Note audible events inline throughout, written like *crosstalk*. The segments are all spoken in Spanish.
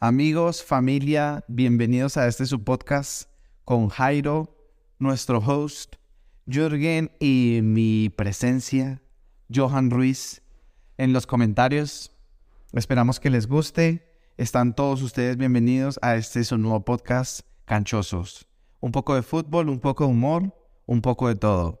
Amigos, familia, bienvenidos a este su podcast con Jairo, nuestro host, Jürgen y mi presencia, Johan Ruiz. En los comentarios, esperamos que les guste. Están todos ustedes bienvenidos a este su nuevo podcast, Canchosos. Un poco de fútbol, un poco de humor, un poco de todo.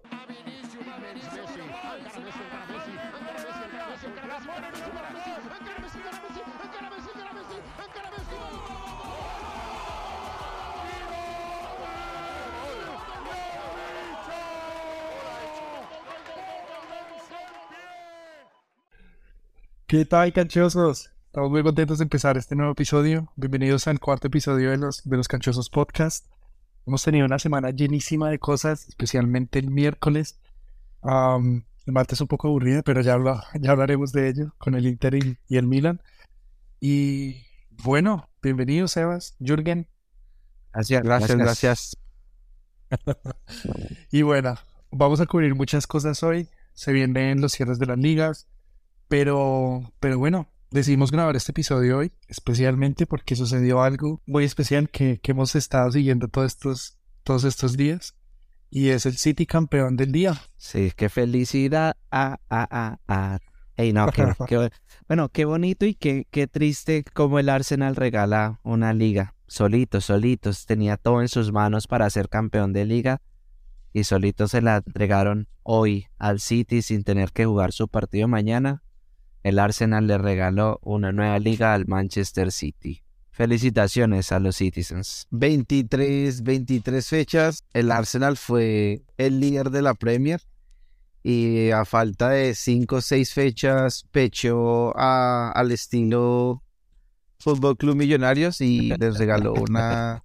¿Qué tal, canchosos? Estamos muy contentos de empezar este nuevo episodio. Bienvenidos al cuarto episodio de los, de los Canchosos Podcast. Hemos tenido una semana llenísima de cosas, especialmente el miércoles. El martes un poco aburrida, pero ya, habla- ya hablaremos de ello con el Inter y, y el Milan. Y bueno, bienvenido, Sebas, Jürgen. Gracias, Gracias, gracias. *laughs* Y bueno, vamos a cubrir muchas cosas hoy. Se vienen los cierres de las ligas. Pero, pero bueno, decidimos grabar este episodio hoy, especialmente porque sucedió algo muy especial que, que hemos estado siguiendo todos estos, todos estos días. Y es el City campeón del día. Sí, qué felicidad. Ah, ah, ah, ah. No, qué, *laughs* qué- bueno, qué bonito y qué, qué triste como el Arsenal regala una liga. Solitos, solitos. Tenía todo en sus manos para ser campeón de liga y solitos se la entregaron hoy al City sin tener que jugar su partido mañana. El Arsenal le regaló una nueva liga al Manchester City. Felicitaciones a los Citizens. 23, 23 fechas. El Arsenal fue el líder de la Premier. Y a falta de 5 o 6 fechas, pechó a- al estilo Fútbol Club Millonarios y les regaló una,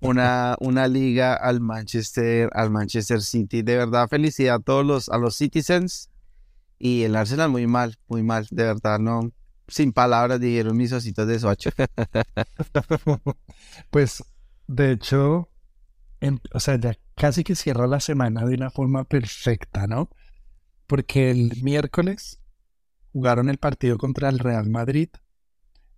una, una liga al Manchester, al Manchester City. De verdad, felicidad a todos los, a los Citizens. Y el Arsenal muy mal, muy mal. De verdad, no. Sin palabras dijeron mis ositos de Soacha. *laughs* Pues, de hecho, o sea, ya casi que cierra la semana de una forma perfecta, ¿no? Porque el miércoles jugaron el partido contra el Real Madrid.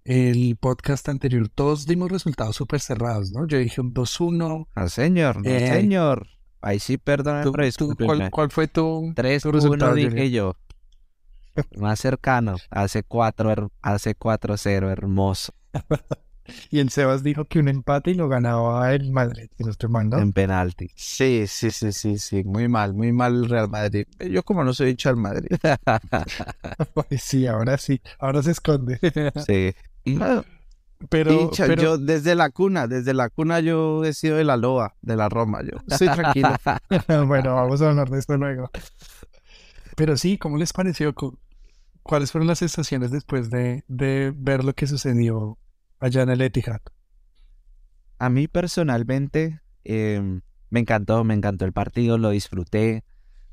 El podcast anterior, todos dimos resultados súper cerrados, ¿no? Yo dije un 2-1. Ah, señor, no, Eh, señor. Ahí sí, perdón, ¿Tú- pero tú- discúlpeme. ¿cuál, cuál fue tu, Tres tu resultado, dije yo. *laughs* Más cercano. Hace cuatro, her- hace 4-0, hermoso. *laughs* Y el Sebas dijo que un empate y lo ganaba el Madrid, si no estoy mal, ¿no? En penalti. Sí, sí, sí, sí, sí, muy mal, muy mal el Real Madrid. Yo como no soy hincha del Madrid. Ay, *laughs* sí, ahora sí, ahora se esconde. sí. Pero, hincha, pero yo desde la cuna, desde la cuna yo he sido de la loa, de la Roma, yo estoy tranquilo. bueno, vamos a hablar de esto luego. Pero sí, ¿cómo les pareció? Cu- ¿Cuáles fueron las sensaciones después de, de ver lo que sucedió allá en el Etihad? A mí personalmente em, me encantó, me encantó el partido, lo disfruté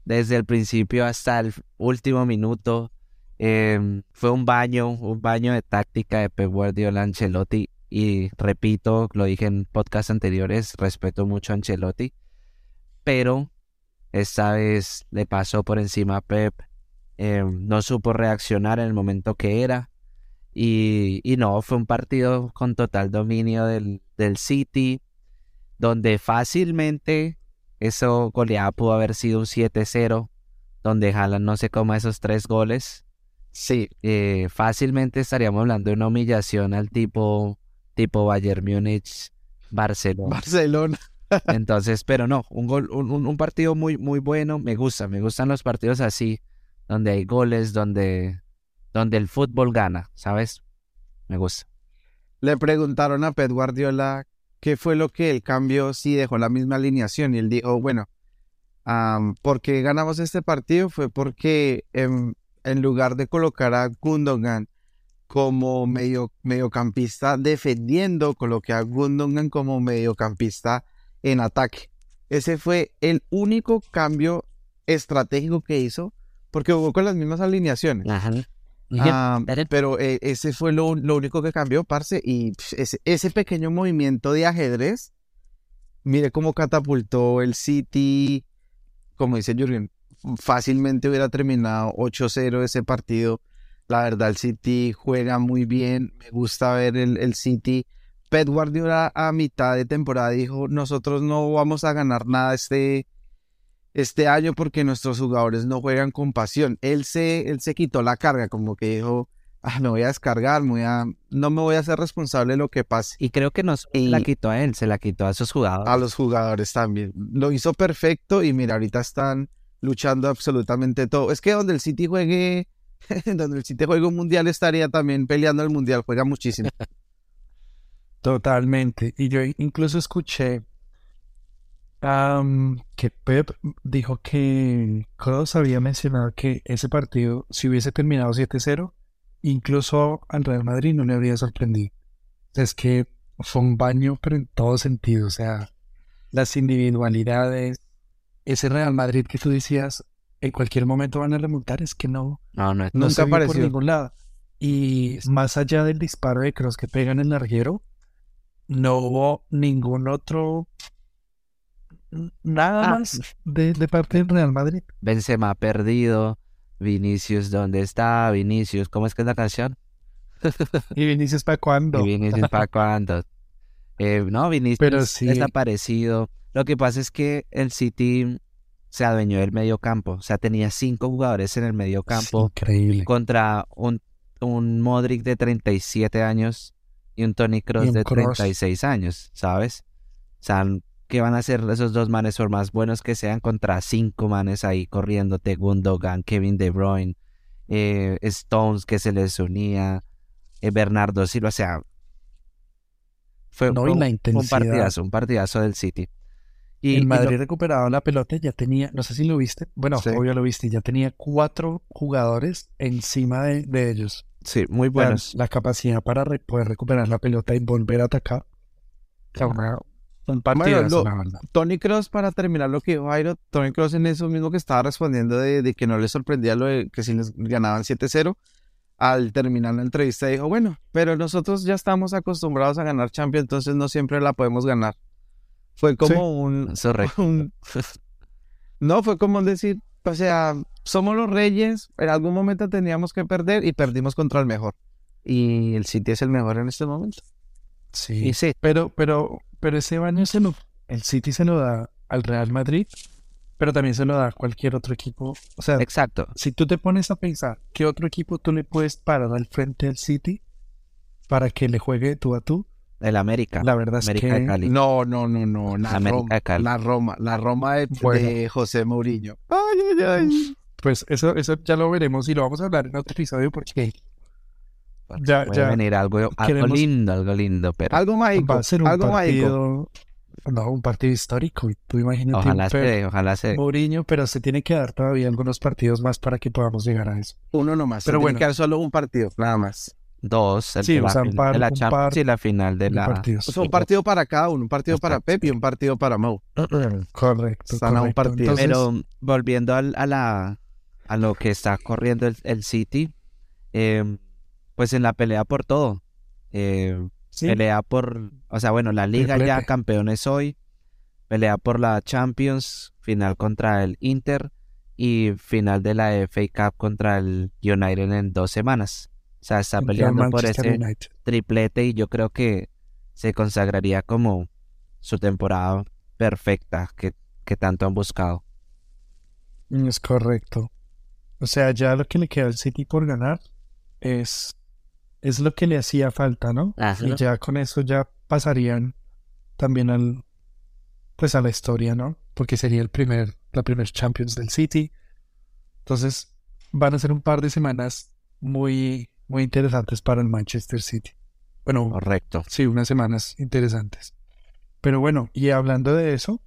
desde el principio hasta el último minuto. Em, fue un baño, un baño de táctica de Pep Guardiola Ancelotti y repito, lo dije en podcast anteriores, respeto mucho a Ancelotti, pero esta vez le pasó por encima a Pep, em, no supo reaccionar en el momento que era. Y, y no, fue un partido con total dominio del, del City, donde fácilmente eso goleada pudo haber sido un 7-0, donde Haaland no se coma esos tres goles. Sí, Eh, fácilmente estaríamos hablando de una humillación al tipo, tipo Bayern Múnich, Barcelona. Barcelona. Entonces, pero no, un gol, un, un- partido muy, muy bueno. Me gusta, me gustan los partidos así, donde hay goles, donde, donde el fútbol gana, ¿sabes? Me gusta. Le preguntaron a Pep Guardiola qué fue lo que él cambió si dejó la misma alineación y él dijo, bueno, porque ganamos este partido fue porque en lugar de colocar a Gundogan como medio, mediocampista defendiendo, coloqué a Gundogan como mediocampista en ataque. Ese fue el único cambio estratégico que hizo porque jugó con las mismas alineaciones. Ajá. Ah, pero eh, ese fue lo, lo único que cambió, parce, y ese pequeño movimiento de ajedrez, mire cómo catapultó el City, como dice Jürgen, fácilmente hubiera terminado 8-0 ese partido La verdad, el City juega muy bien. Me gusta ver el, el City. Pep Guardiola a mitad de temporada dijo, nosotros no vamos a ganar nada este, este año porque nuestros jugadores no juegan con pasión. Él se, él se quitó la carga, como que dijo, ah, me voy a descargar, me voy a, no me voy a ser responsable de lo que pase. Y creo que no se Y- la quitó a él, se la quitó a sus jugadores. A los jugadores también. Lo hizo perfecto y mira, ahorita están luchando absolutamente todo. Es que donde el City juegue, *laughs* donde el City juegue un mundial estaría también peleando el mundial, juega muchísimo. *laughs* Totalmente. Y yo incluso escuché que Pep dijo que Kroos había mencionado que ese partido, si hubiese terminado 7-0, incluso al Real Madrid no le habría sorprendido. Es que fue un baño, pero en todo sentido. O sea, las individualidades, ese Real Madrid que tú decías, en cualquier momento van a remontar, es que no, No, no, no Nunca vio por apareció. ningún lado. Y más allá del disparo de Cross que pega en el larguero, no hubo ningún otro nada Ah. más de, de parte del Real Madrid. Benzema perdido. Vinicius, ¿dónde está? Vinicius, ¿cómo es que es la canción? Y Vinicius para cuándo. Y Vinicius para cuándo. *laughs* Eh, no, Vinicius Pero sí. desaparecido. Lo que pasa es que el City se adueñó del medio campo. O sea, tenía cinco jugadores en el medio campo Increíble. contra un, un Modric de 37 años y un Tony un de Kroos. 36 años, ¿sabes? O sea, ¿qué van a hacer esos dos manes por más buenos que sean contra cinco manes ahí corriéndote? Gundogan, Kevin De Bruyne, eh, Stones que se les unía, eh, Bernardo Silva, o sea, fue, No, un- un partidazo, un partidazo del City. Y, el y lo- Madrid recuperaba la pelota, y ya tenía, no sé si lo viste, bueno, Sí. obvio lo viste, ya tenía cuatro jugadores encima de, de ellos. Sí, muy La- buenos. La, capacidad para re- poder recuperar la pelota y volver a atacar. O sea, una- un partidazo, lo- la verdad. Tony Cross, para terminar lo que dijo Jairo, Tony Cross en eso mismo que estaba respondiendo de, de que no le sorprendía lo de que si les ganaban 7-0, al terminar la entrevista dijo, bueno, pero nosotros ya estamos acostumbrados a ganar Champions, entonces no siempre la podemos ganar. Fue como Sí. un, *laughs* un- No, fue como decir, o sea, somos los reyes, en algún momento teníamos que perder y perdimos contra el mejor. Y el City es el mejor en este momento. Sí. Y sí, Pero, pero, pero ese baño se lo, el City se lo da al Real Madrid, pero también se lo da a cualquier otro equipo. O sea, exacto. si tú te pones a pensar qué otro equipo tú le puedes parar al frente al City para que le juegue tú a tú, El América. la verdad es América de Cali. No, no, no, no. La América Roma, de Cali. la Roma, la Roma de, Bueno. de José Mourinho. Ay, ay, ay. pues eso, eso ya lo veremos y lo vamos a hablar en otro episodio porque ya, Puede ya venir algo, algo queremos- lindo, algo lindo, pero Algo mágico. va a ser un algo mágico. partido, no, un partido histórico. Tú imagínate ojalá se ojalá se. Mourinho, pero se tiene que dar todavía algunos partidos más para que podamos llegar a eso. Uno nomás. Pero Pero bueno. bueno. que dar solo un partido, nada más. Dos, el Sí, o la, sea, un final par- de la un Champions par y la final de la... partidos. O sea, un partido para cada uno. Un partido para. Pep y un partido para Mau. *clears throat* Correcto. Están a un correcto. partido. Entonces, Pero volviendo al- a, la, a lo que está corriendo el, el City, eh, pues en la pelea por todo. eh, sí, Pelea por, o sea, bueno, la liga ya campeones hoy, pelea por la Champions, final contra el Inter y final de la FA Cup contra el United en dos semanas. O sea, está peleando por ese United. triplete y yo creo que se consagraría como su temporada perfecta que, que tanto han buscado. Es correcto. O sea, ya lo que le queda al City por ganar es, es lo que le hacía falta, ¿no? Ajá. Y ya con eso ya pasarían también al pues a la historia, ¿no? Porque sería el primer, la primer Champions del City. Entonces, van a ser un par de semanas muy, muy interesantes para el Manchester City. Bueno, Correcto. Sí, unas semanas interesantes. Pero bueno, y hablando de eso,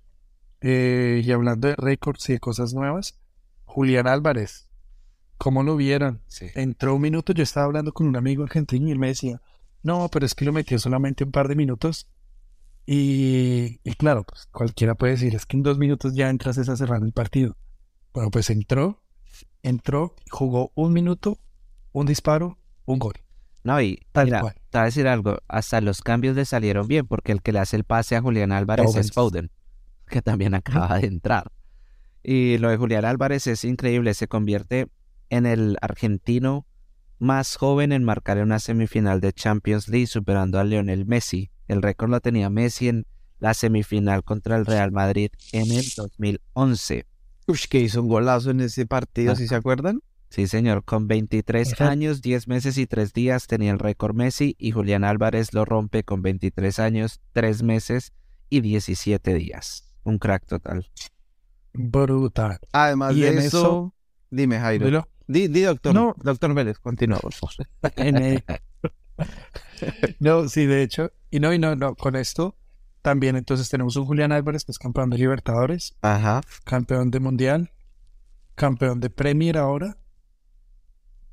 eh, y hablando de récords y de cosas nuevas, Julián Álvarez, ¿cómo lo vieron? Entró un minuto, yo estaba hablando con un amigo argentino y él me decía, no, pero es que lo metió solamente un par de minutos. Y, y claro, pues cualquiera puede decir, es que en dos minutos ya entras a cerrar el partido. Bueno, pues entró, entró, jugó un minuto, un disparo, un gol. No, y Tal mira, cual. te voy a decir algo, hasta los cambios le salieron bien, porque el que le hace el pase a Julián Álvarez es Foden, que también acaba de entrar. Y lo de Julián Álvarez es increíble, se convierte en el argentino más joven en marcar en una semifinal de Champions League superando a Lionel Messi. El récord lo tenía Messi en la semifinal contra el Real Madrid en el 2011. Uy, que hizo un golazo en ese partido, ¿sí se acuerdan? Sí, señor, con 23 Ajá. años, 10 meses y 3 días tenía el récord Messi y Julián Álvarez lo rompe con 23 años, 3 meses y 17 días. Un crack total. Brutal. Además Y de eso, eso- dime Jairo. Dilo. Di, di, doctor. No. Doctor Vélez, continúa, por favor. En el- *laughs* No, sí, de hecho. Y no, y no, no, con esto también entonces tenemos un Julián Álvarez que es campeón de Libertadores, Ajá. campeón de Mundial, campeón de Premier ahora,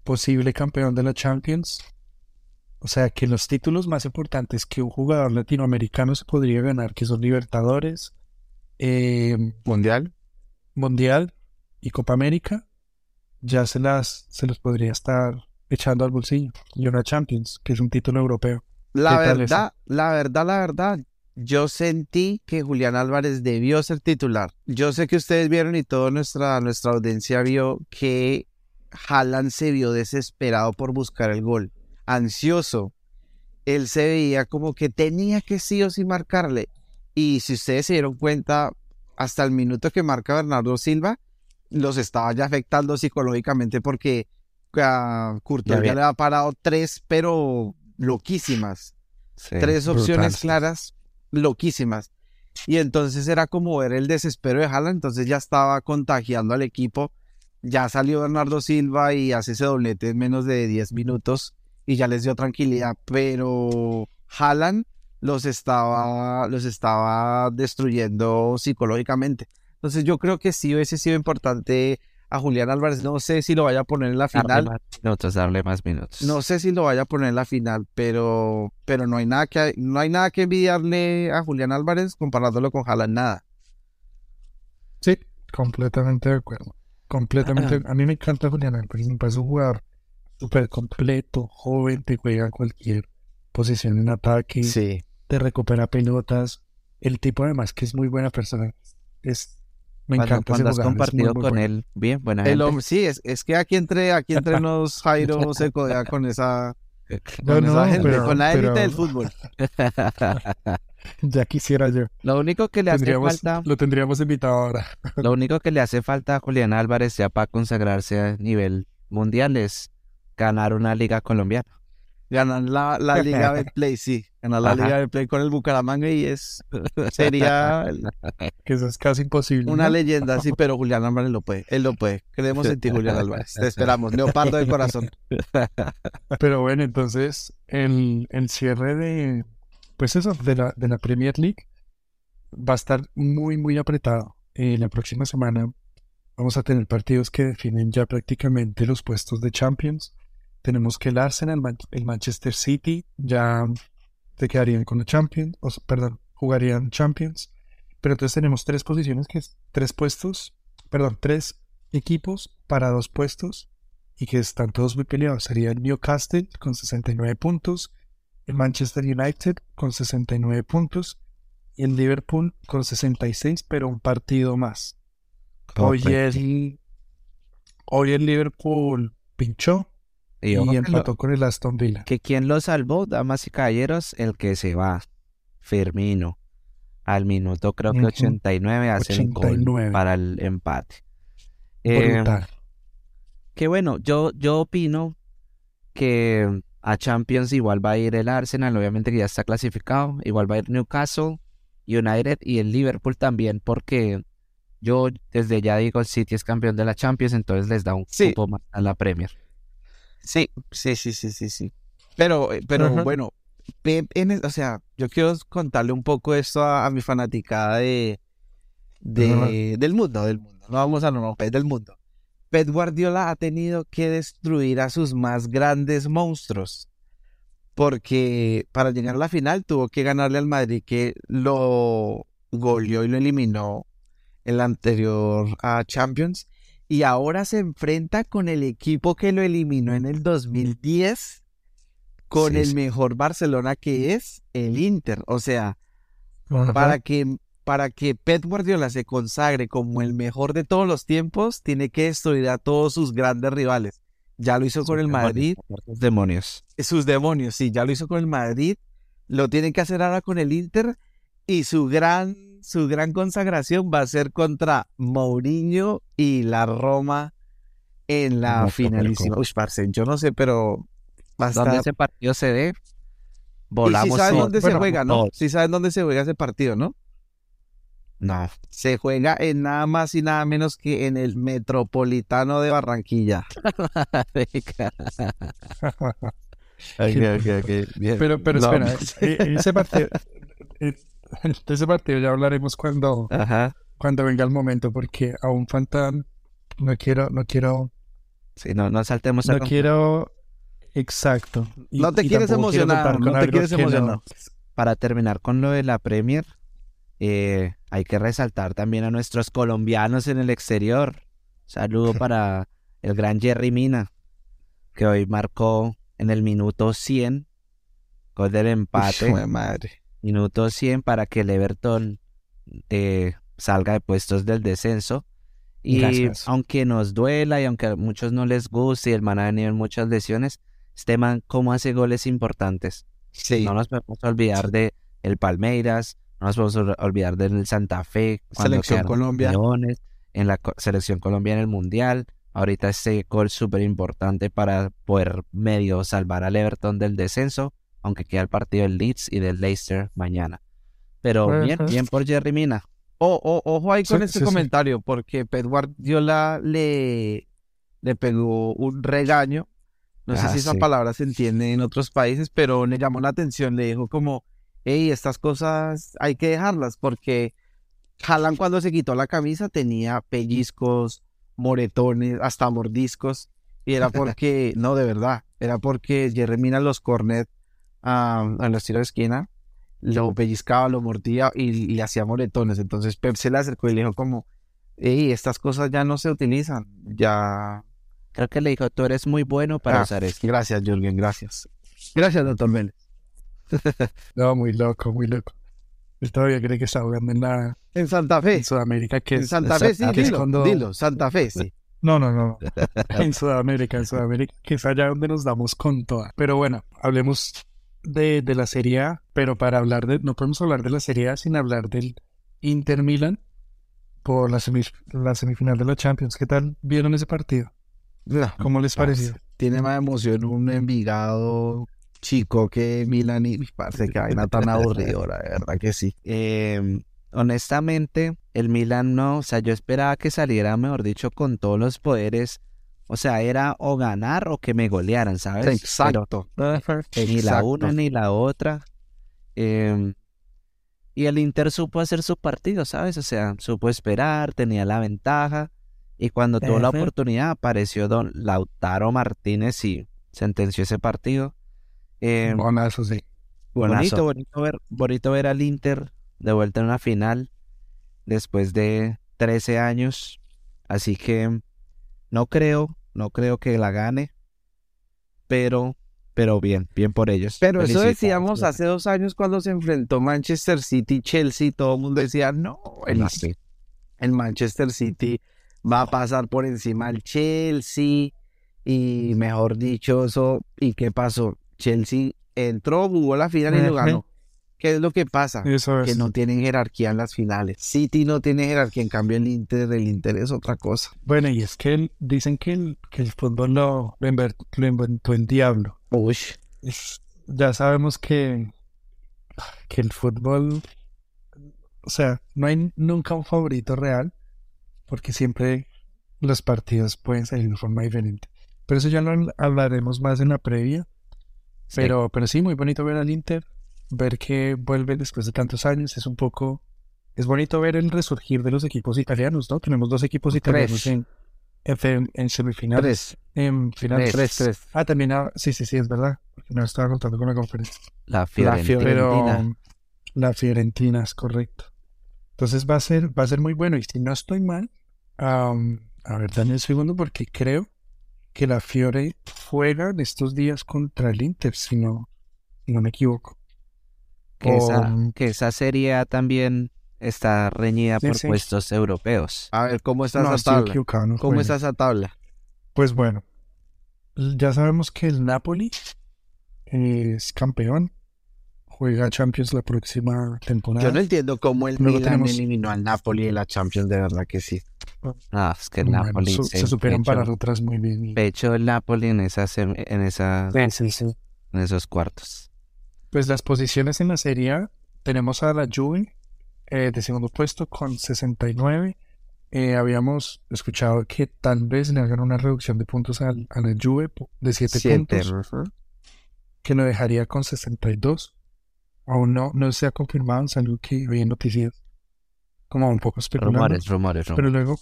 posible campeón de la Champions. O sea que los títulos más importantes que un jugador latinoamericano se podría ganar, que son Libertadores, eh, Mundial. Mundial y Copa América, ya se las se los podría estar echando al bolsillo. Y una Champions, que es un título europeo. La ¿Qué tal verdad, la verdad, la verdad, yo sentí que Julián Álvarez debió ser titular. Yo sé que ustedes vieron y toda nuestra, nuestra audiencia vio que Haaland se vio desesperado por buscar el gol, ansioso. Él se veía como que tenía que sí o sí marcarle. Y si ustedes se dieron cuenta, hasta el minuto que marca Bernardo Silva, los estaba ya afectando psicológicamente porque a Courtois Ya le ha parado tres, pero loquísimas. Sí. tres opciones claras, loquísimas. Y entonces era como ver el desespero de Haaland, entonces ya estaba contagiando al equipo. Ya salió Bernardo Silva y hace ese doblete en menos de 10 minutos y ya les dio tranquilidad, pero Haaland los estaba, los estaba destruyendo psicológicamente. Entonces yo creo que sí hubiese sido importante a Julián Álvarez, no sé si lo vaya a poner en la Darle final, más minutos, darle más minutos. no sé si lo vaya a poner en la final, pero, pero no hay nada que no hay nada que envidiarle a Julián Álvarez comparándolo con Haaland, nada. Sí, completamente de acuerdo. Completamente. A mí me encanta Julián Álvarez, me parece un jugador súper completo, joven, te juega cualquier posición en ataque, Sí. te recupera pelotas. El tipo además que es muy buena persona. Es, me Cuando, encanta ese cuando has jugador, es muy, compartido muy con bueno. él, bien, buena El gente. hombre, sí, es, es que aquí entre, aquí entre *laughs* nos Jairo se codea con esa, No, con no, esa gente, pero- con la élite pero del fútbol. *laughs* *laughs* *laughs* Ya quisiera yo. Lo único que le hace Tendríamos- falta, Lo tendríamos invitado ahora. *laughs* lo único que le hace falta a Julián Álvarez ya para consagrarse a nivel mundial es ganar una liga colombiana. Ganan la, la Liga de *laughs* Play, sí. Ganan la Ajá. Liga de Play con el Bucaramanga y es sería el- Que eso es casi imposible. una ¿no? leyenda, sí, pero Julián Álvarez lo puede. Él lo puede. Creemos en ti, Julián Álvarez. Te esperamos. Leopardo del corazón. Pero bueno, entonces el, el cierre de, pues eso, de la, de la Premier League va a estar muy, muy apretado. Eh, la próxima semana vamos a tener partidos que definen ya prácticamente los puestos de Champions. Tenemos que el Arsenal, el Manchester City ya se quedarían con la Champions, o perdón, jugarían Champions. Pero entonces tenemos tres posiciones, que es tres puestos, perdón, tres equipos para dos puestos y que están todos muy peleados. Sería el Newcastle con 69 puntos, el Manchester United con 69 puntos y el Liverpool con 66, pero un partido más. Hoy el, hoy el Liverpool pinchó Y lo- empató con el Aston Villa. que quien lo salvó, damas y caballeros, el que se va, Firmino. Al minuto creo que Ujú. 89 hace el gol 89. para el empate. Eh, que bueno, yo, yo opino que a Champions igual va a ir el Arsenal, obviamente que ya está clasificado, igual va a ir Newcastle, United y el Liverpool también, porque yo desde ya digo, el City es campeón de la Champions, entonces les da un Sí. cupo más a la Premier. Sí, sí, sí, sí, sí, sí. Pero, eh, pero bueno, en es- o sea, yo quiero contarle un poco esto a, a mi fanaticada de, de- del mundo, del mundo. No vamos a no, Pep del mundo. Pep Guardiola ha tenido que destruir a sus más grandes monstruos. Porque para llegar a la final tuvo que ganarle al Madrid que lo goleó y lo eliminó en la anterior a Champions. Y ahora se enfrenta con el equipo que lo eliminó en el 2010, con Sí, el sí. mejor Barcelona que es el Inter. O sea, para que, para que Pep Guardiola se consagre como el mejor de todos los tiempos, tiene que destruir a todos sus grandes rivales. ya lo hizo con el Madrid. Sus demonios. Sus demonios, sí, ya lo hizo con el Madrid. Lo tiene que hacer ahora con el Inter. Y su gran, su gran consagración va a ser contra Mourinho y la Roma en la No, finalísima. Uy, parce, yo no sé, pero va a Donde estar... ese partido se dé, Y si volamos sabes dónde se Bueno, juega, ¿no? Si sabes dónde se juega ese partido, ¿no? No, Se juega en nada más y nada menos que en el Metropolitano de Barranquilla. *laughs* Pero, pero No, espera, eh, ese partido, de ese partido ya hablaremos cuando, Ajá. cuando venga el momento, porque aún faltan, no quiero, no quiero, Sí, no, no saltemos no quiero, exacto. Y- No te quieres emocionar, no te quieres no- emocionar. Para terminar con lo de la Premier, eh, hay que resaltar también a nuestros colombianos en el exterior. Saludo *laughs* para el gran Jerry Mina, que hoy marcó en el minuto 100, gol del empate. Uf, madre. Minuto 100 para que el Everton eh, salga de puestos del descenso. Y Gracias. aunque nos duela y aunque a muchos no les guste y el man ha venido en muchas lesiones, este man cómo hace goles importantes. Sí. No nos podemos olvidar de el Palmeiras, no nos podemos ol- olvidar del Santa Fe, Selección Colombia. en la co- selección Colombia en el Mundial. Ahorita este gol súper importante para poder medio salvar al Everton del descenso, aunque queda el partido del Leeds y del Leicester mañana. Pero bien, Ajá. bien por Jerry Mina. O- o- ojo ahí con Sí, este sí, sí. comentario, porque Pep Guardiola le, le pegó un regaño. No sé Ah, si esa sí. palabra se entiende en otros países, pero le llamó la atención. Le dijo como, hey, estas cosas hay que dejarlas, porque Haaland cuando se quitó la camisa tenía pellizcos, moretones, hasta mordiscos. Y era porque, no, de verdad, era porque Jerry Mina los cornet ah, en los tiros de esquina lo pellizcaba, lo mordía y, y le hacía moretones. Entonces Pep se le acercó y le dijo como, hey, estas cosas ya no se utilizan, ya... Creo que le dijo, tú eres muy bueno para Ah, usar esto. Gracias, Jürgen, gracias. Gracias, doctor Vélez. *laughs* No, muy loco, muy loco. Él todavía cree que está jugando en, la, En Santa Fe, en Sudamérica, que en es... Santa Fe, sí, es dilo, cuando- dilo, Santa Fe, sí. No, no, no. *laughs* En Sudamérica, en Sudamérica, que es allá donde nos damos con toda. Pero bueno, hablemos de, de la Serie A, pero para hablar de, no podemos hablar de la Serie A sin hablar del Inter Milan por la, semi- la semifinal de la Champions. ¿Qué tal vieron ese partido? No, ¿Cómo les pareció? tiene más emoción un Envigado chico que Milan y parce, que vaina tan aburridora, de verdad que sí. Eh, honestamente, el Milan no, o sea, yo esperaba que saliera, mejor dicho, con todos los poderes. O sea, era o ganar o que me golearan, ¿sabes? Pero Exacto. ni la una ni la otra. Eh, y el Inter supo hacer su partido, ¿sabes? O sea, supo esperar, tenía la ventaja. Y cuando tuvo la oportunidad, apareció don Lautaro Martínez y sentenció ese partido. Eh, Bueno, eso sí. Bonito, bonito ver, bonito ver al Inter de vuelta en una final después de 13 años. Así que no creo, no creo que la gane, pero, pero bien, bien por ellos. Pero eso decíamos hace dos años cuando se enfrentó Manchester City y Chelsea, todo el mundo decía, no, el, sí. el Manchester City va a pasar por encima al Chelsea y mejor dicho eso, ¿y qué pasó? Chelsea entró, jugó la final y lo ganó. ¿Qué es lo que pasa? Eso Que es. no tienen jerarquía en las finales. City no tiene jerarquía, en cambio el Inter, el Inter es otra cosa. Bueno, y es que el- dicen que el, que el fútbol lo, lo inver- lo inventó el diablo. Uy, Es- ya sabemos que, que el fútbol, o sea, no hay nunca un favorito real, porque siempre los partidos pueden salir de forma diferente. Pero eso ya lo habl- hablaremos más en la previa. Sí. Pero, pero sí, muy bonito ver al Inter, ver que vuelve después de tantos años. Es un poco, es bonito ver el resurgir de los equipos italianos, ¿no? Tenemos dos equipos italianos Tres. en, en, fe- en semifinales, tres, en finales. tres, tres. Ah, también, ah, sí, sí, sí, es verdad, porque no estaba contando con la conferencia. La La Fiorentina. Pero la Fiorentina es correcto. Entonces va a ser, va a ser muy bueno. Y si no estoy mal, am, a ver, dame un segundo porque creo que la Fiore juega en estos días contra el Inter, si no, no me equivoco. que, esa, O- que esa serie A también está reñida Sí, por sí. puestos europeos. A ver, ¿cómo está no, esa estoy tabla? equivocado, no ¿Cómo está esa tabla? Pues bueno, ya sabemos que el Napoli es campeón, juega Champions la próxima temporada. Yo no entiendo cómo el Luego Milan tenemos- eliminó al Napoli de la Champions, de verdad que sí. Ah, es que el Bueno, Napoli su- se, se supieron parar otras muy bien. y- pecho el Napoli en esa en esa Sí, sí, sí. en esos cuartos. Pues las posiciones en la Serie A, tenemos a la Juve eh, de segundo puesto con 69. Eh, habíamos escuchado que tal vez le hagan una reducción de puntos a, la Juve de 7 Siete. puntos, que lo dejaría con 62. Aún no, no se ha confirmado, es algo que había noticias, como un poco especulando. Rumores, rumores, Pero rumores. luego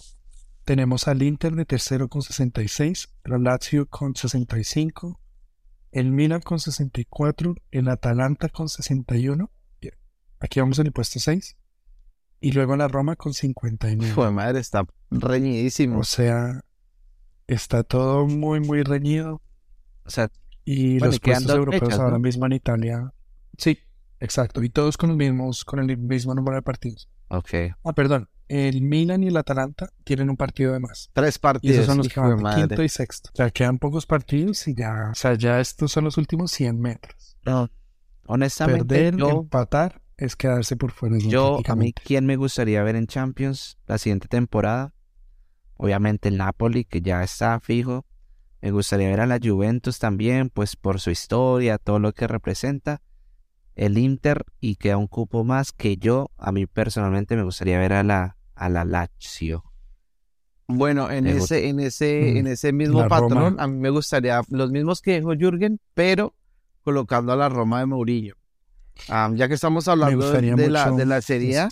tenemos al Inter de tercero con 66, la Lazio con 65, el Milan con 64, el Atalanta con 61. Bien, Aquí vamos en el puesto 6. Y luego la Roma con 59. Hijo de madre, está reñidísimo. O sea, está todo muy, muy reñido. O sea, Y Bueno, los puestos europeos ahora ¿no? mismo en Italia. Sí, exacto. Y todos con los mismos, con el mismo número de partidos. Ok. Ah, perdón. El Milan y el Atalanta tienen un partido de más. Tres Y partidos. esos son los que van madre. quinto y sexto. O sea, quedan pocos partidos y ya. O sea, ya estos son los últimos 100 metros. No, honestamente, Perder, yo, empatar, es quedarse por fuera. yo, a mí. ¿quién me gustaría ver en Champions la siguiente temporada? Obviamente el Napoli, que ya está fijo. Me gustaría ver a la Juventus también, pues por su historia, todo lo que representa. El Inter y queda un cupo más que yo, a mí personalmente me gustaría ver a la, a la Lazio. Bueno, en Me ese, en ese, Mm, en ese mismo la patrón, Roma. a mí me gustaría los mismos que dijo Jürgen, pero colocando a la Roma de Mourinho. Ah, ya que estamos hablando de, la, de la Serie A,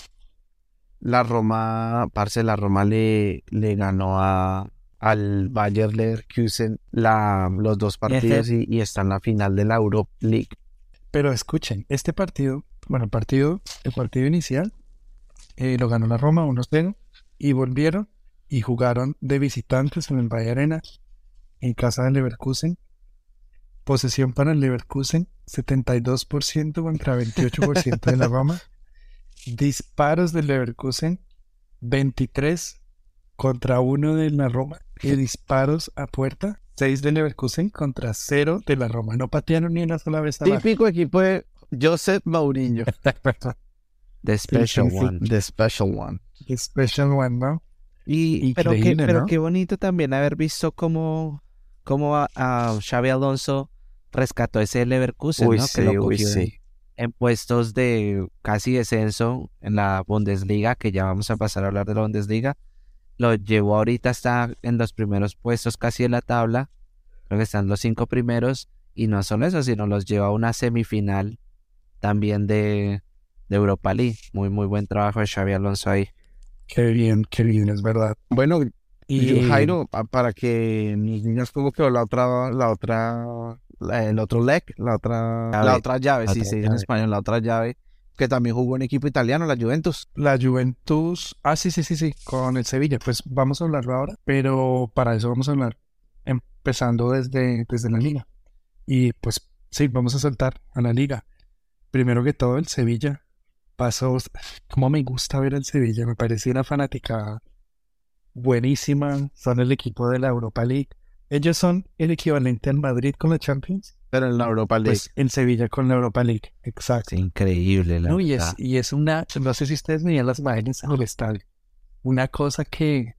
la Roma, parce, la Roma le, le ganó a, al Bayer Leverkusen la, los dos partidos y, y está en la final de la Europa League. Pero escuchen, este partido, bueno, el partido, el partido inicial eh, lo ganó la Roma 1-0 y volvieron y jugaron de visitantes en el Valle Arena en casa del Leverkusen. Posesión para el Leverkusen, 72% contra 28% de la Roma. Disparos del Leverkusen, 23 contra 1 de la Roma. Y disparos a puerta, 6 del Leverkusen contra 0 de la Roma. No patearon ni una sola vez a Típico equipo de Joseph Mourinho. *laughs* The Special sí, sí. One. The Special One. The Special One, ¿no? Y, pero, qué, Increíble, pero ¿no? qué bonito también haber visto cómo, cómo a, a Xavi Alonso rescató ese Leverkusen, Uy, ¿no? sí, que lo uy, sí. en puestos de casi descenso en la Bundesliga, que ya vamos a pasar a hablar de la Bundesliga. Lo llevó ahorita, está en los primeros puestos casi en la tabla. Creo que están los cinco primeros. Y no solo eso, sino los lleva a una semifinal también de, de Europa League. Muy, muy buen trabajo de Xavi Alonso ahí. Qué bien, qué bien, es verdad. Bueno, Y Yo, Jairo, pa- para que nos digas cómo quedó la otra, la otra, el otro leg, la otra, Llave. la otra llave, La sí, otra dice en español, la otra llave, que también jugó en equipo italiano, la Juventus. la Juventus, ah, sí, sí, sí, sí, con el Sevilla, pues vamos a hablarlo ahora, pero para eso vamos a hablar empezando desde, desde la liga. Y pues sí, vamos a saltar a la liga. Primero que todo, el Sevilla pasó, como me gusta ver el Sevilla, me pareció una fanática buenísima, son el equipo de la Europa League. Ellos son el equivalente al Madrid con la Champions, Pero en la Europa League. pues el Sevilla con la Europa League, exacto. Es increíble, la No, y es, verdad. y es una, no sé si ustedes veían las imágenes en el estadio, una cosa que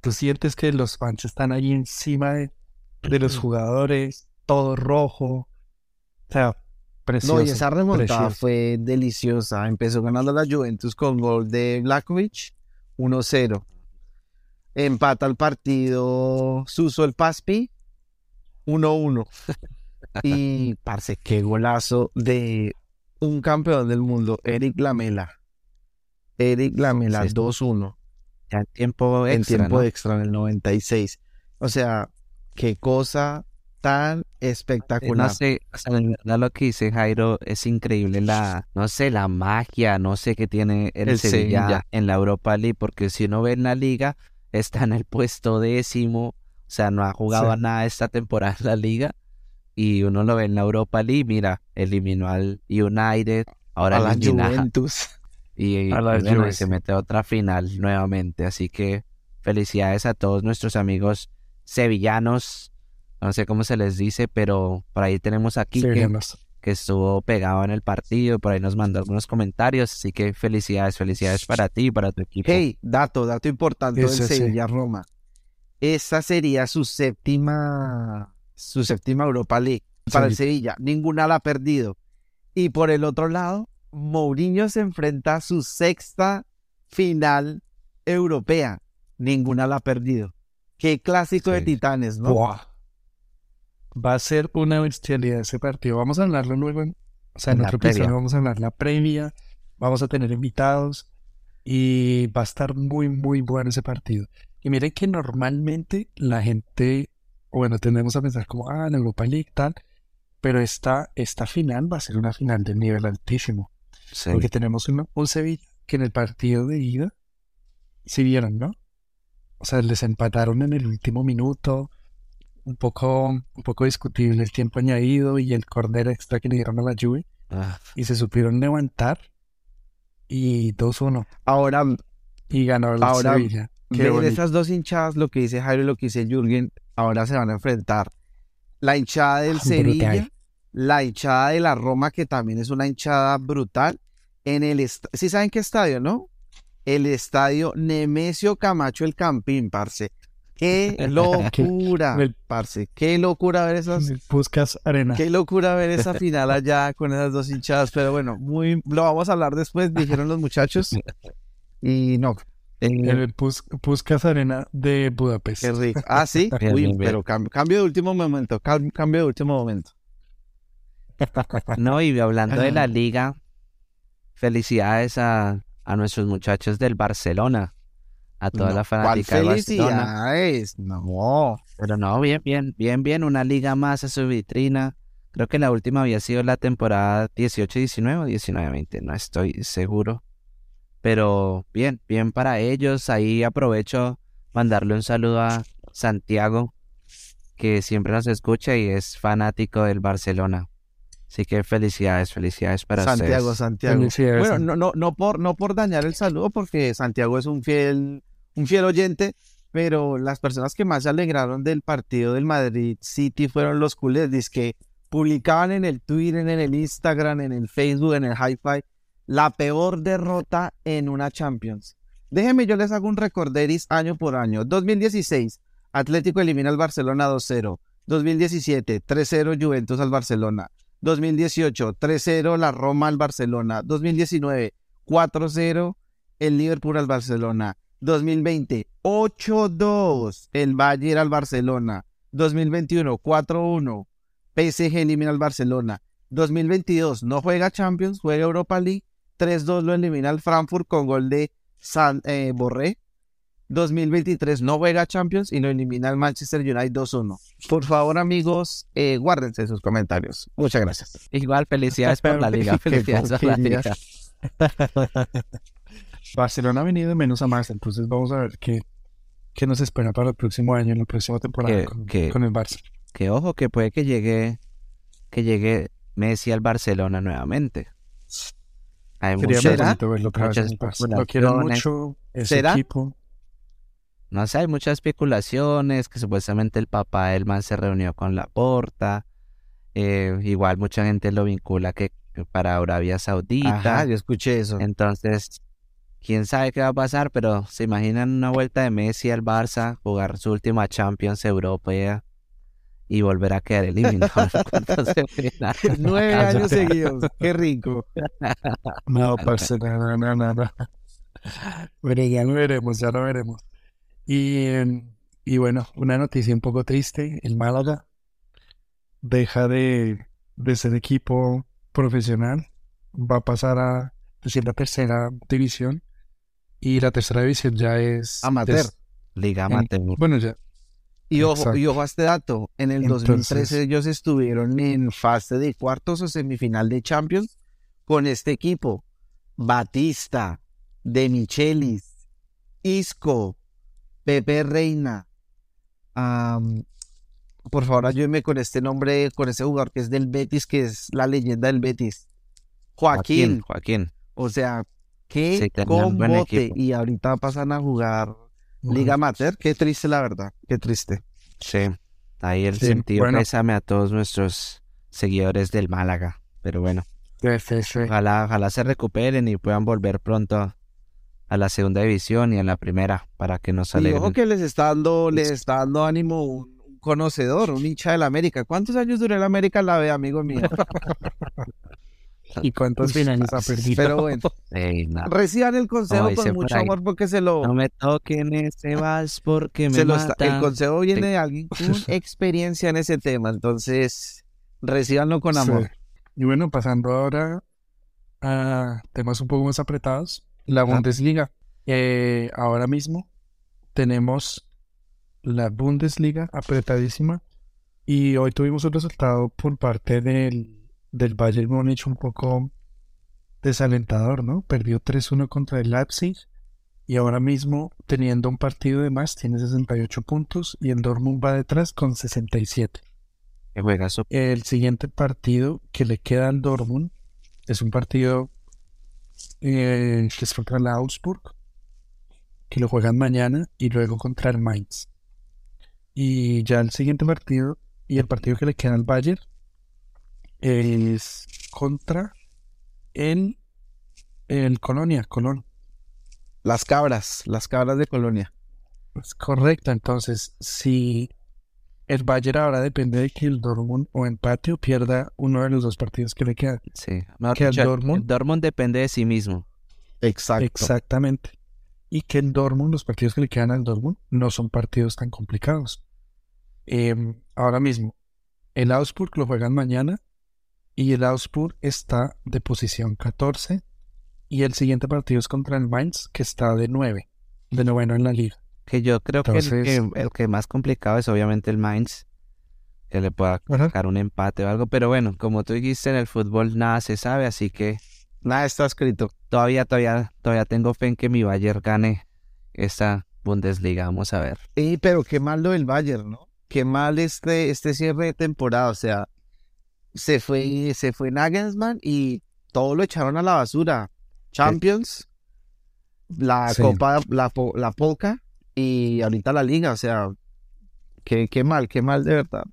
tú sientes que los fans están ahí encima de, de los *clears throat* jugadores, todo rojo, o sea, precioso. no, y esa remontada precioso. fue deliciosa. Empezó ganando la Juventus con gol de Blakovic, 1-0. Empata el partido Suso el Paspi, 1-1. *laughs* y, parce, qué golazo de un campeón del mundo, Eric Lamela. Eric Lamela, Sí, sí. 2-1. Ya en tiempo en extra, tiempo ¿no? extra en el 96. O sea, qué cosa tan espectacular. No sé, o sea, de verdad lo que dice Jairo es increíble la, no sé, la magia, no sé qué tiene el, El Sevilla, Sevilla. en la Europa League, porque si uno ve en la liga, está en el puesto décimo, o sea, no ha jugado Sí. a nada esta temporada en la liga, y uno lo ve en la Europa League, mira, eliminó al United, ahora a la Juventus. *laughs* y, A la y bueno, Juve, y se mete a otra final nuevamente. Así que felicidades a todos nuestros amigos sevillanos no sé cómo se les dice, pero por ahí tenemos aquí Sí, que, que estuvo pegado en el partido, por ahí nos mandó algunos comentarios, así que felicidades, felicidades para ti y para tu equipo. Hey, dato, dato importante del sí. Sevilla-Roma. Esta sería su séptima, su séptima Europa League para el. Sevilla. Ninguna la ha perdido. Y por el otro lado, Mourinho se enfrenta a su sexta final europea. Ninguna la ha perdido. Qué clásico de titanes, ¿no? Buah. Va a ser una bestialidad ese partido. Vamos a hablarlo luego. En, o sea, en En otro episodio vamos a hablar la previa. Vamos a tener invitados. Y va a estar muy, muy bueno ese partido. Y miren que normalmente la gente, bueno, tendemos a pensar como, ah, en Europa League tal. Pero esta, esta final va a ser una final de nivel altísimo. Sí. Porque tenemos un, un Sevilla que en el partido de ida, si vieron, ¿no? O sea, les empataron en el último minuto, un poco, un poco discutible el tiempo añadido y el córner extra que le dieron a la Juve, Ah, y se supieron levantar y 2-1, Ahora, y ganó el Ahora, Sevilla. Bonito. esas dos hinchadas, lo que dice Jairo y lo que dice Jürgen, ahora se van a enfrentar. La hinchada del Sevilla, la hinchada de la Roma, que también es una hinchada brutal, en el... ¿Sí saben qué estadio, no? El estadio Nemesio Camacho el Campín, parce. ¡Qué *laughs* locura, El- parce! ¡Qué locura ver esas... Puskas Arena. Qué locura ver esa final allá con esas dos hinchadas, pero bueno, muy lo vamos a hablar después, dijeron los muchachos. *laughs* Y no, eh, El Pus- Puskas Arena de Budapest. Qué rico. Ah, sí. Bien, *laughs* Uy, bien, bien. pero cambio, cambio de último momento. cam- Cambio de último momento. No, y hablando de la liga, felicidades a, a nuestros muchachos del Barcelona, a toda No, la ¿Cuál fanática del Barcelona. felicidades? No. Pero no, bien, bien, bien, bien, una liga más a su vitrina. Creo que la última había sido la temporada 18-19 o 19-20, no estoy seguro. Pero bien, bien para ellos. Ahí aprovecho mandarle un saludo a Santiago, que siempre nos escucha y es fanático del Barcelona. Así que felicidades, felicidades para Santiago, ustedes. Santiago. Felicidades, Bueno, no, no, no por, no por dañar el saludo, porque Santiago es un fiel, un fiel oyente, pero las personas que más se alegraron del partido del Madrid City fueron los culés, que publicaban en el Twitter, en el Instagram, en el Facebook, en el Hi-Fi, la peor derrota en una Champions. Déjenme, yo les hago un recorderis año por año. 2016, Atlético elimina al Barcelona 2-0. 2017, 3-0 Juventus al Barcelona. 2018, 3-0 la Roma al Barcelona. 2019, 4-0 el Liverpool al Barcelona. 2020, 8-2 el Bayern al Barcelona. 2021, 4-1 PSG elimina al Barcelona. 2022 no juega Champions, juega Europa League. 3-2 lo elimina el Frankfurt con gol de San, eh, Borré. 2023 no juega Champions y lo elimina el Manchester United 2-1. Por favor, amigos, eh, guárdense sus comentarios. Muchas gracias. Igual, felicidades por la *laughs* liga, felicidades por la liga. *laughs* Barcelona ha venido de menos a más, entonces vamos a ver qué, qué nos espera para el próximo año, en la próxima temporada Que- con, que- con el Barça. Que ojo, que puede que llegue, que llegue Messi al Barcelona nuevamente. Hay verlo Muchas. Lo quiero mucho, ese ¿Será? equipo. No sé, hay muchas especulaciones que supuestamente el papá del man se reunió con la porta. igual mucha gente lo vincula que, que para Arabia Saudita. Ajá, yo escuché eso. Entonces, quién sabe qué va a pasar, pero se imaginan una vuelta de Messi al Barça, jugar su última Champions Europea y volver a quedar eliminado. *laughs* Nueve años seguidos. Qué rico. *laughs* No, parce, no, no, no, no, no. Bueno, ya lo veremos, ya lo veremos. Y, em, y bueno, una noticia un poco triste, el Málaga deja de, de ser equipo profesional, va a pasar a decir, la tercera división y la tercera división ya es... Amateur. Liga en- Amateur. bueno, ya, Y ojo, y ojo a este dato. En el Entonces- 2013 ellos estuvieron en fase de cuartos o semifinal de Champions con este equipo. Batista, De Michelis, Isco, Pepe Reina. por favor, ayúdenme con este nombre, con ese jugador que es del Betis, que es la leyenda del Betis. Joaquín. Joaquín. O sea, qué Sí, combote. equipo. Y ahorita pasan a jugar Liga Amateur. Qué triste, la verdad. Qué triste. Sí. Ahí el Sí, sentido bueno. pésame a todos nuestros seguidores del Málaga. Pero bueno, ojalá, ojalá se recuperen y puedan volver pronto a la segunda división y a la primera para que nos Y alegren. ojo que les está dando, les está dando ánimo un, conocedor, un hincha del América. ¿Cuántos años duró el América la B, amigo mío? *laughs* ¿Y cuántas finales ha perdido? Pero bueno, no, reciban el consejo con mucho amor porque se lo, no me toquen ese vals porque me se lo está- mata. el consejo viene de alguien con *laughs* experiencia en ese tema. Entonces, recibanlo con amor. Sí. Y bueno, pasando ahora a temas un poco más apretados, la Bundesliga. Eh, ahora mismo tenemos la Bundesliga apretadísima y hoy tuvimos un resultado por parte del, del Bayern Múnich un poco desalentador, ¿no? Perdió 3-1 contra el Leipzig y ahora mismo teniendo un partido de más tiene 68 puntos y el Dortmund va detrás con 67. Que juega su- El siguiente partido que le queda al Dortmund es un partido eh, que es contra el Augsburg, que lo juegan mañana y luego contra el Mainz. Y ya el siguiente partido y el partido que le queda al Bayern es contra el, el Colonia, Colón. Las cabras, las cabras de Colonia. Es correcto, entonces si el Bayern ahora depende de que el Dortmund o empate o pierda uno de los dos partidos que le quedan. Sí, Que el- Dortmund- el Dortmund depende de sí mismo. Exacto. Exactamente. Y que el Dortmund, los partidos que le quedan al Dortmund, no son partidos tan complicados. Em, ahora mismo, el Augsburg lo juegan mañana y el Augsburg está de posición 14 y el siguiente partido es contra el Mainz, que está de 9, de noveno en la liga. Que yo creo que, el que el que más complicado es obviamente el Mainz, que le pueda sacar un empate o algo. Pero bueno, como tú dijiste, en el fútbol nada se sabe, así que Nada está escrito. todavía, todavía, todavía tengo fe en que mi Bayern gane esta Bundesliga. Vamos a ver. Sí, pero qué mal lo del Bayern, ¿no? Qué mal este, este cierre de temporada. O sea, se fue, se fue Nagelsmann y todo lo echaron a la basura. Champions, la Sí. Copa, la, la Polka y ahorita la Liga. O sea, qué, qué mal, qué mal de verdad.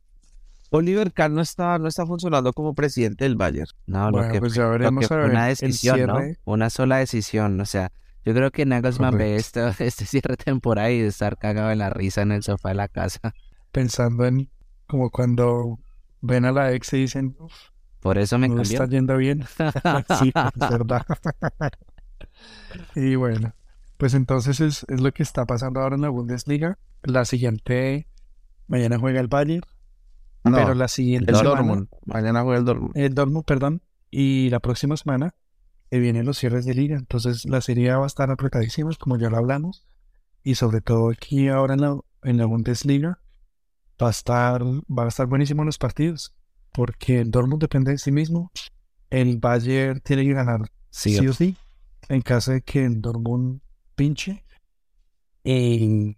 Oliver Kahn no está, no está funcionando como presidente del Bayern. No, Bueno, lo que, pues ya lo veremos que a fue ver una decisión, ¿no? Una sola decisión. O sea, yo creo que Nagelsmann ve este, *laughs* este cierre de temporada y de estar cagado en la risa en el sofá de la casa. Pensando en como cuando ven a la ex y dicen, "Uf, Por eso me no cambió. está yendo bien. *laughs* Sí, es verdad. y bueno, pues entonces es, es lo que está pasando ahora en la Bundesliga. La siguiente, mañana juega el Bayern, No, pero la siguiente el semana, Dortmund. Mañana juega el Dortmund. el Dortmund, perdón, y la próxima semana que vienen los cierres de liga. Entonces la serie va a estar apretadísima, como ya lo hablamos, y sobre todo aquí ahora en la, en la Bundesliga va a estar, va a estar buenísimo los partidos, porque el Dortmund depende de sí mismo. El Bayern tiene que ganar Sí, sí o sí, en caso de que el Dortmund pinche. Y,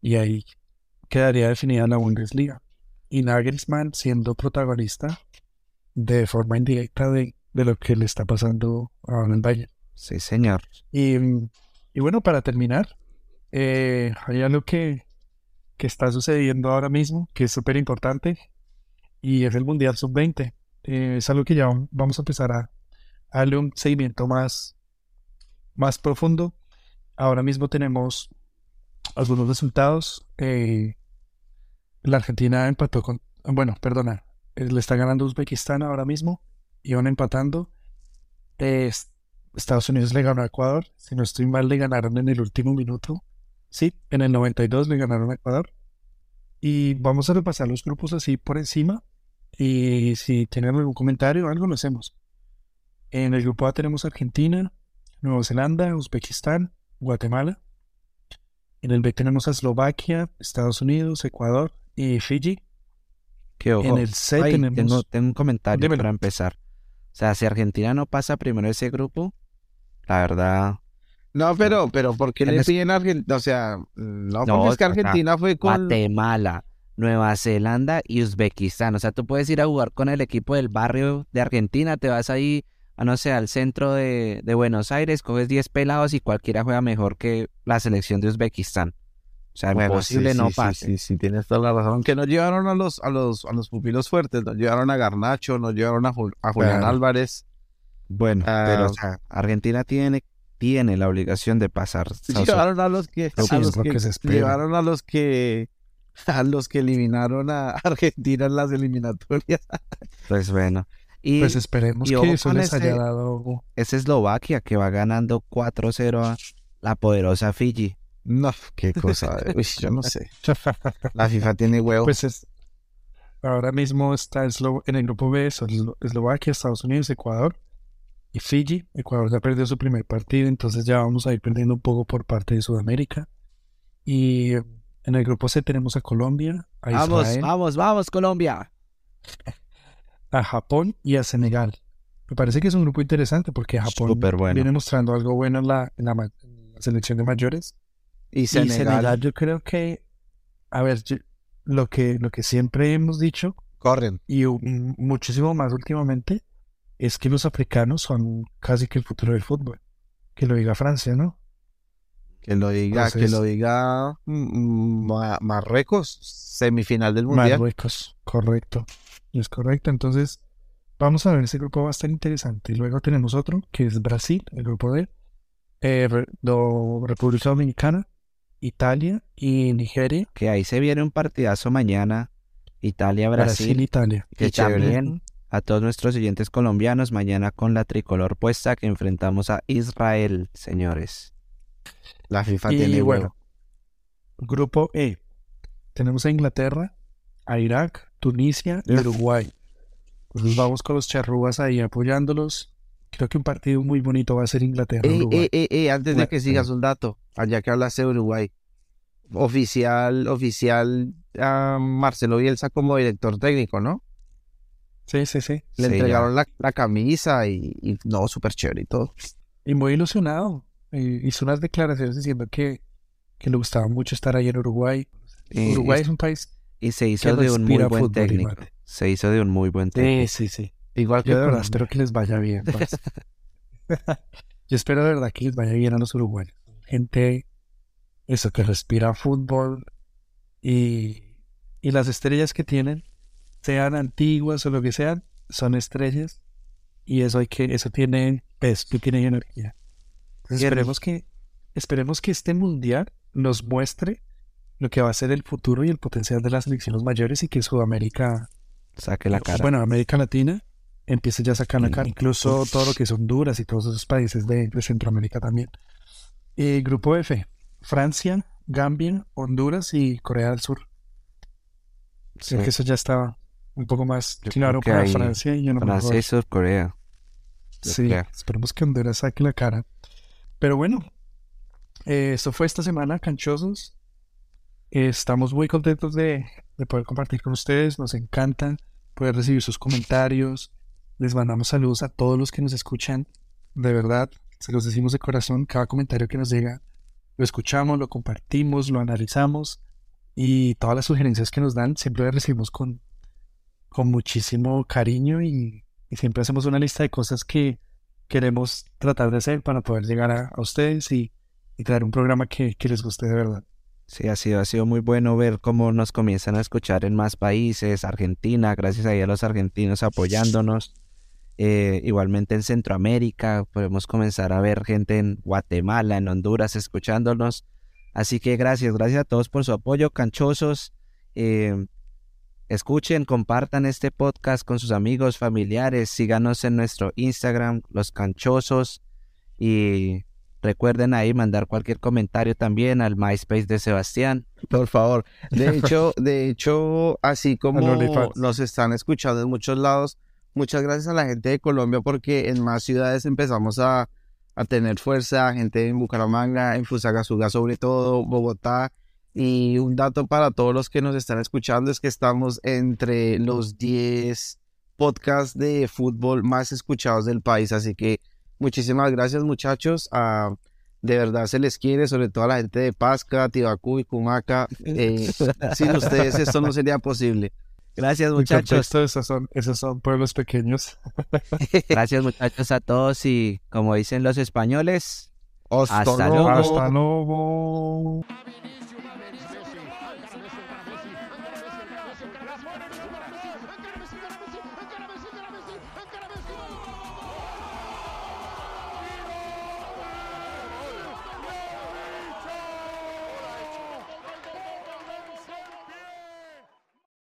y ahí quedaría definida la Bundesliga. Y Nagelsmann siendo protagonista de forma indirecta de, de lo que le está pasando ahora en Bayern. sí, señor. Y, y bueno, para terminar, eh, hay algo que, que está sucediendo ahora mismo, que es súper importante, y es el Mundial Sub-20. Eh, es algo que ya vamos a empezar a, a darle un seguimiento más, más profundo. Ahora mismo tenemos algunos resultados. eh, la Argentina empató con, bueno, perdona, eh, le está ganando Uzbekistán ahora mismo, iban empatando. Eh, Estados Unidos le ganó a Ecuador. Si no estoy mal, le ganaron en el último minuto. Sí, en el 92 le ganaron a Ecuador. Y vamos a repasar los grupos así por encima. Y si tienen algún comentario o algo, lo hacemos. En el grupo A tenemos Argentina, Nueva Zelanda, Uzbekistán, Guatemala. En el B tenemos a Eslovaquia, Estados Unidos, Ecuador y Fiji. Que ojo. En el C Ay, tenemos... tengo, tengo un comentario Dímelo. para empezar. O sea, si Argentina no pasa primero ese grupo, la verdad, No, pero, pero ¿por qué le piden a Argentina? O sea, no, No, porque es que Argentina fue con... Guatemala, Nueva Zelanda y Uzbekistán. O sea, tú puedes ir a jugar con el equipo del barrio de Argentina, te vas ahí, a no sé, al centro de, de Buenos Aires, coges 10 pelados y cualquiera juega mejor que la selección de Uzbekistán. O sea, Bueno, imposible sí, no sí, pase. Sí, sí, sí, tienes toda la razón. Que no llevaron a los, a los, a los pupilos fuertes, no llevaron a Garnacho, no llevaron a, Jul- a Julián Claro. Álvarez. Bueno, Ah. pero o sea, Argentina tiene, tiene la obligación de pasar. *laughs* Llevaron a los que, a los lo que, llevaron a los que a los que eliminaron a Argentina en las eliminatorias. *laughs* Pues bueno. Y Pues esperemos y que eso les haya ese- dado... es Eslovaquia que va ganando 4-0 a la poderosa Fiji. No, qué cosa. *laughs* Uy, yo no sé. La FIFA tiene huevo. Pues es... Ahora mismo está Eslo- en el grupo B, Eslo- Eslovaquia, Estados Unidos, Ecuador y Fiji. Ecuador ya perdió su primer partido, entonces ya vamos a ir perdiendo un poco por parte de Sudamérica. Y en el grupo C tenemos a Colombia, a Vamos, Israel, vamos, vamos, Colombia. a Japón y a Senegal. Me parece que es un grupo interesante porque Japón bueno. viene mostrando algo bueno en la, en la ma- en la selección de mayores. y Y Senegal. Yo creo que, a ver, yo- lo que, lo que siempre hemos dicho corren. y muchísimo más últimamente es que los africanos son casi que el futuro del fútbol. Que lo diga Francia, ¿no? Que lo diga, que Entonces- lo diga mm, Ma- Marruecos, semifinal del mundial. Marruecos, correcto. Es correcto. Entonces, vamos a ver, ese grupo va a estar interesante. Y luego tenemos otro, que es Brasil, el grupo D, eh, República Dominicana, Italia y Nigeria. Que ahí se viene un partidazo mañana. Italia, Brasil, Brasil. Italia. que Qué chévere. A todos nuestros oyentes colombianos mañana con la tricolor puesta que enfrentamos a Israel, señores. La FIFA Y tiene bueno, huevo. Grupo E. Tenemos a Inglaterra, a Irak, Tunisia y. Uruguay. Entonces vamos con los charrúas ahí apoyándolos. Creo que un partido muy bonito va a ser Ey, Inglaterra-Uruguay. ey, ey, ey, antes de que sigas un dato, allá que hablaste de Uruguay. Oficial, oficial, ah, Marcelo Bielsa como director técnico, ¿no? Sí, sí, sí. Le Sí, entregaron la, la camisa y, y no, súper chévere y todo. Y muy ilusionado. Eh, hizo unas declaraciones diciendo que, que le gustaba mucho estar ahí en Uruguay. Y, Uruguay es un país y se que hizo de un muy buen fútbol, técnico. Se hizo de un muy buen Sí, técnico. sí, sí. Igual que Yo de verdad espero que les vaya bien. *laughs* Yo espero de verdad que les vaya bien a los uruguayos. Gente, eso, que respira fútbol y, y las estrellas que tienen, sean antiguas o lo que sean, son estrellas y eso hay que, eso tiene peso, tiene energía. Entonces, esperemos que, esperemos que este mundial nos muestre lo que va a ser el futuro y el potencial de las selecciones mayores y que Sudamérica Saque la cara. bueno, América Latina empieza ya a sacar la cara, incluso todo lo que es Honduras y todos esos países de, de Centroamérica también. Y grupo F, Francia, Gambia, Honduras y Corea del Sur. Sí. Creo que eso ya está un poco más Yo claro para Francia y a lo Francia y Surcorea. Sí, creo. esperemos que Honduras saque la cara. Pero bueno, eh, esto fue esta semana, canchosos. Eh, estamos muy contentos de, de poder compartir con ustedes. Nos encanta poder recibir sus comentarios. Les mandamos saludos a todos los que nos escuchan. De verdad, se los decimos de corazón. Cada comentario que nos llega, lo escuchamos, lo compartimos, lo analizamos. Y todas las sugerencias que nos dan, siempre las recibimos con, con muchísimo cariño y, y siempre hacemos una lista de cosas que queremos tratar de hacer para poder llegar a, ustedes y, y traer un programa que, que les guste de verdad. Sí, ha sido, ha sido muy bueno ver cómo nos comienzan a escuchar en más países, Argentina, gracias ahí a los argentinos apoyándonos. Eh, igualmente en Centroamérica, podemos comenzar a ver gente en Guatemala, en Honduras, escuchándonos. Así que gracias, gracias a todos por su apoyo, canchosos. Eh, escuchen, compartan este podcast con sus amigos, familiares, síganos en nuestro Instagram, los canchosos, y recuerden ahí mandar cualquier comentario también al MySpace de Sebastián. Por favor. De *laughs* hecho, de hecho, así como nos están escuchando en muchos lados, muchas gracias a la gente de Colombia porque en más ciudades empezamos a, a tener fuerza, gente en Bucaramanga, en Fusagasugá sobre todo, Bogotá. Y un dato para todos los que nos están escuchando es que estamos entre los 10 podcasts de fútbol más escuchados del país. Así que muchísimas gracias muchachos. Ah, de verdad se les quiere, sobre todo a la gente de Pasca, Tibacú y Cumaca. Eh, *laughs* sin ustedes esto no sería posible. Gracias muchachos. esos son, esos son pueblos pequeños. *laughs* Gracias muchachos a todos y como dicen los españoles, Hasta Hasta luego. luego. Hasta luego.